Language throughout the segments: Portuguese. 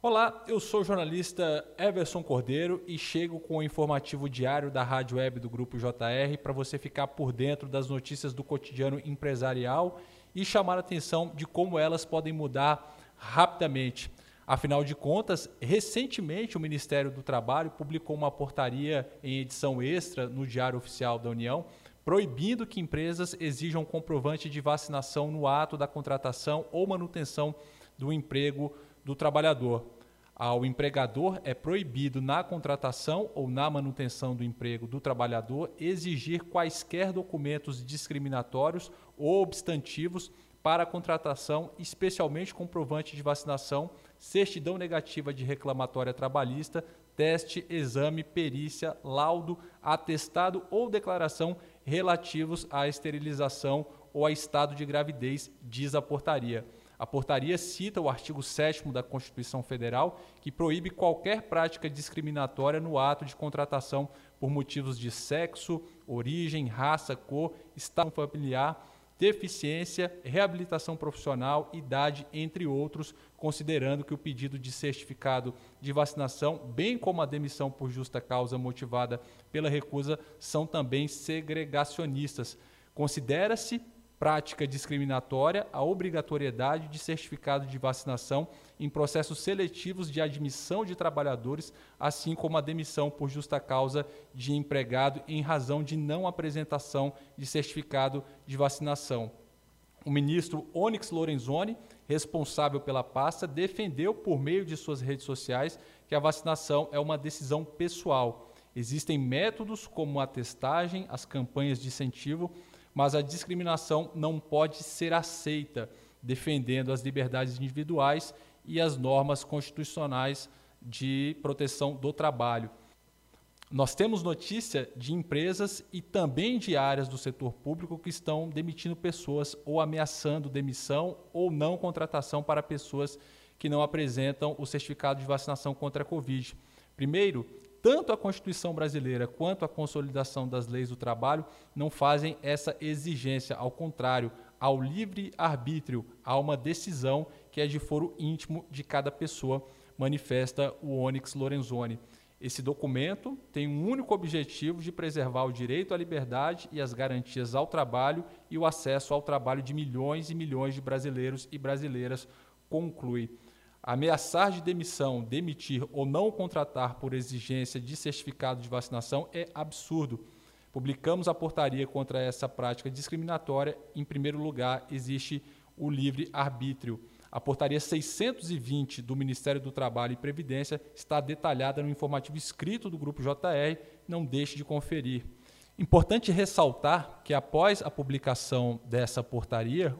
Olá, eu sou o jornalista Everson Cordeiro e chego com o informativo diário da Rádio Web do Grupo JR para você ficar por dentro das notícias do cotidiano empresarial e chamar a atenção de como elas podem mudar rapidamente. Afinal de contas, recentemente o Ministério do Trabalho publicou uma portaria em edição extra no Diário Oficial da União, proibindo que empresas exijam comprovante de vacinação no ato da contratação ou manutenção do emprego do trabalhador. Ao empregador é proibido, na contratação ou na manutenção do emprego do trabalhador, exigir quaisquer documentos discriminatórios ou obstantivos para a contratação, especialmente comprovante de vacinação, certidão negativa de reclamatória trabalhista, teste, exame, perícia, laudo, atestado ou declaração relativos à esterilização ou a estado de gravidez, diz a portaria. A portaria cita o artigo 7 da Constituição Federal, que proíbe qualquer prática discriminatória no ato de contratação por motivos de sexo, origem, raça, cor, estado familiar, deficiência, reabilitação profissional, idade, entre outros, considerando que o pedido de certificado de vacinação, bem como a demissão por justa causa motivada pela recusa, são também segregacionistas. Considera-se prática discriminatória a obrigatoriedade de certificado de vacinação em processos seletivos de admissão de trabalhadores, assim como a demissão por justa causa de empregado em razão de não apresentação de certificado de vacinação. O ministro Onyx Lorenzoni, responsável pela pasta, defendeu por meio de suas redes sociais que a vacinação é uma decisão pessoal. Existem métodos como a testagem, as campanhas de incentivo, mas a discriminação não pode ser aceita, defendendo as liberdades individuais e as normas constitucionais de proteção do trabalho. Nós temos notícia de empresas e também de áreas do setor público que estão demitindo pessoas ou ameaçando demissão ou não contratação para pessoas que não apresentam o certificado de vacinação contra a Covid. Primeiro, tanto a Constituição brasileira quanto a consolidação das leis do trabalho não fazem essa exigência, ao contrário, ao livre arbítrio, há uma decisão que é de foro íntimo de cada pessoa, manifesta o Onyx Lorenzoni. Esse documento tem um único objetivo de preservar o direito à liberdade e as garantias ao trabalho e o acesso ao trabalho de milhões e milhões de brasileiros e brasileiras, conclui. Ameaçar de demissão, demitir ou não contratar por exigência de certificado de vacinação é absurdo. Publicamos a portaria contra essa prática discriminatória. Em primeiro lugar, existe o livre arbítrio. A portaria 620 do Ministério do Trabalho e Previdência está detalhada no informativo escrito do Grupo JR. Não deixe de conferir. Importante ressaltar que, após a publicação dessa portaria,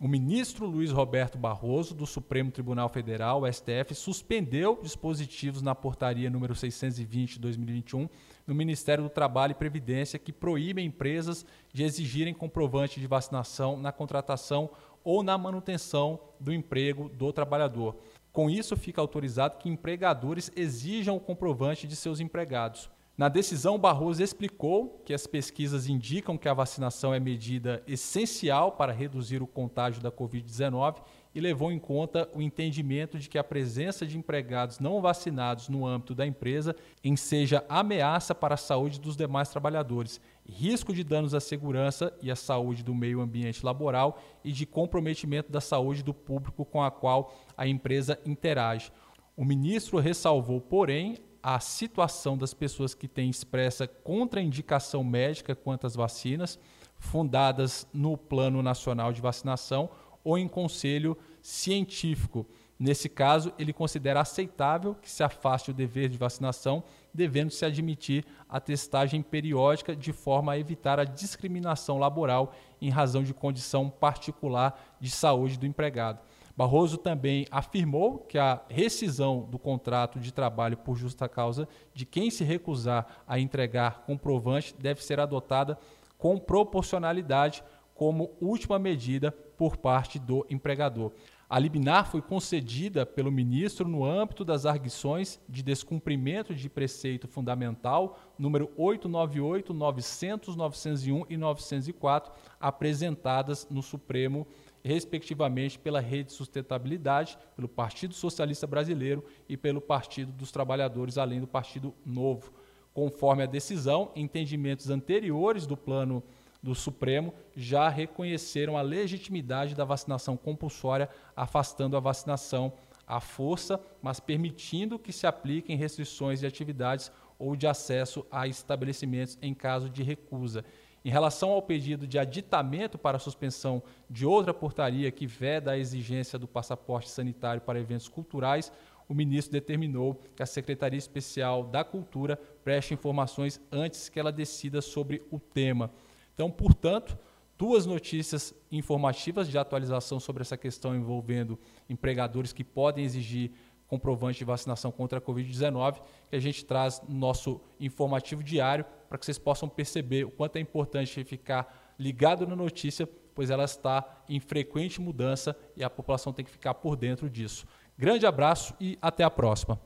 o ministro Luiz Roberto Barroso, do Supremo Tribunal Federal, STF, suspendeu dispositivos na portaria número 620 de 2021 no Ministério do Trabalho e Previdência que proíbem empresas de exigirem comprovante de vacinação na contratação ou na manutenção do emprego do trabalhador. Com isso, fica autorizado que empregadores exijam o comprovante de seus empregados. Na decisão, Barroso explicou que as pesquisas indicam que a vacinação é medida essencial para reduzir o contágio da Covid-19 e levou em conta o entendimento de que a presença de empregados não vacinados no âmbito da empresa enseja ameaça para a saúde dos demais trabalhadores, risco de danos à segurança e à saúde do meio ambiente laboral e de comprometimento da saúde do público com a qual a empresa interage. O ministro ressalvou, porém, a situação das pessoas que têm expressa contraindicação médica quanto às vacinas, fundadas no Plano Nacional de Vacinação ou em conselho científico. Nesse caso, ele considera aceitável que se afaste o dever de vacinação, devendo se admitir a testagem periódica de forma a evitar a discriminação laboral em razão de condição particular de saúde do empregado. Barroso também afirmou que a rescisão do contrato de trabalho por justa causa de quem se recusar a entregar comprovante deve ser adotada com proporcionalidade como última medida por parte do empregador. A liminar foi concedida pelo ministro no âmbito das arguições de descumprimento de preceito fundamental número 898, 900, 901 e 904 apresentadas no Supremo respectivamente pela Rede Sustentabilidade, pelo Partido Socialista Brasileiro e pelo Partido dos Trabalhadores, além do Partido Novo. Conforme a decisão, entendimentos anteriores do plano do Supremo já reconheceram a legitimidade da vacinação compulsória, afastando a vacinação à força, mas permitindo que se apliquem restrições de atividades ou de acesso a estabelecimentos em caso de recusa. Em relação ao pedido de aditamento para a suspensão de outra portaria que veda a exigência do passaporte sanitário para eventos culturais, o ministro determinou que a Secretaria Especial da Cultura preste informações antes que ela decida sobre o tema. Então, portanto, duas notícias informativas de atualização sobre essa questão envolvendo empregadores que podem exigir comprovante de vacinação contra a Covid-19, que a gente traz no nosso informativo diário para que vocês possam perceber o quanto é importante ficar ligado na notícia, pois ela está em frequente mudança e a população tem que ficar por dentro disso. Grande abraço e até a próxima.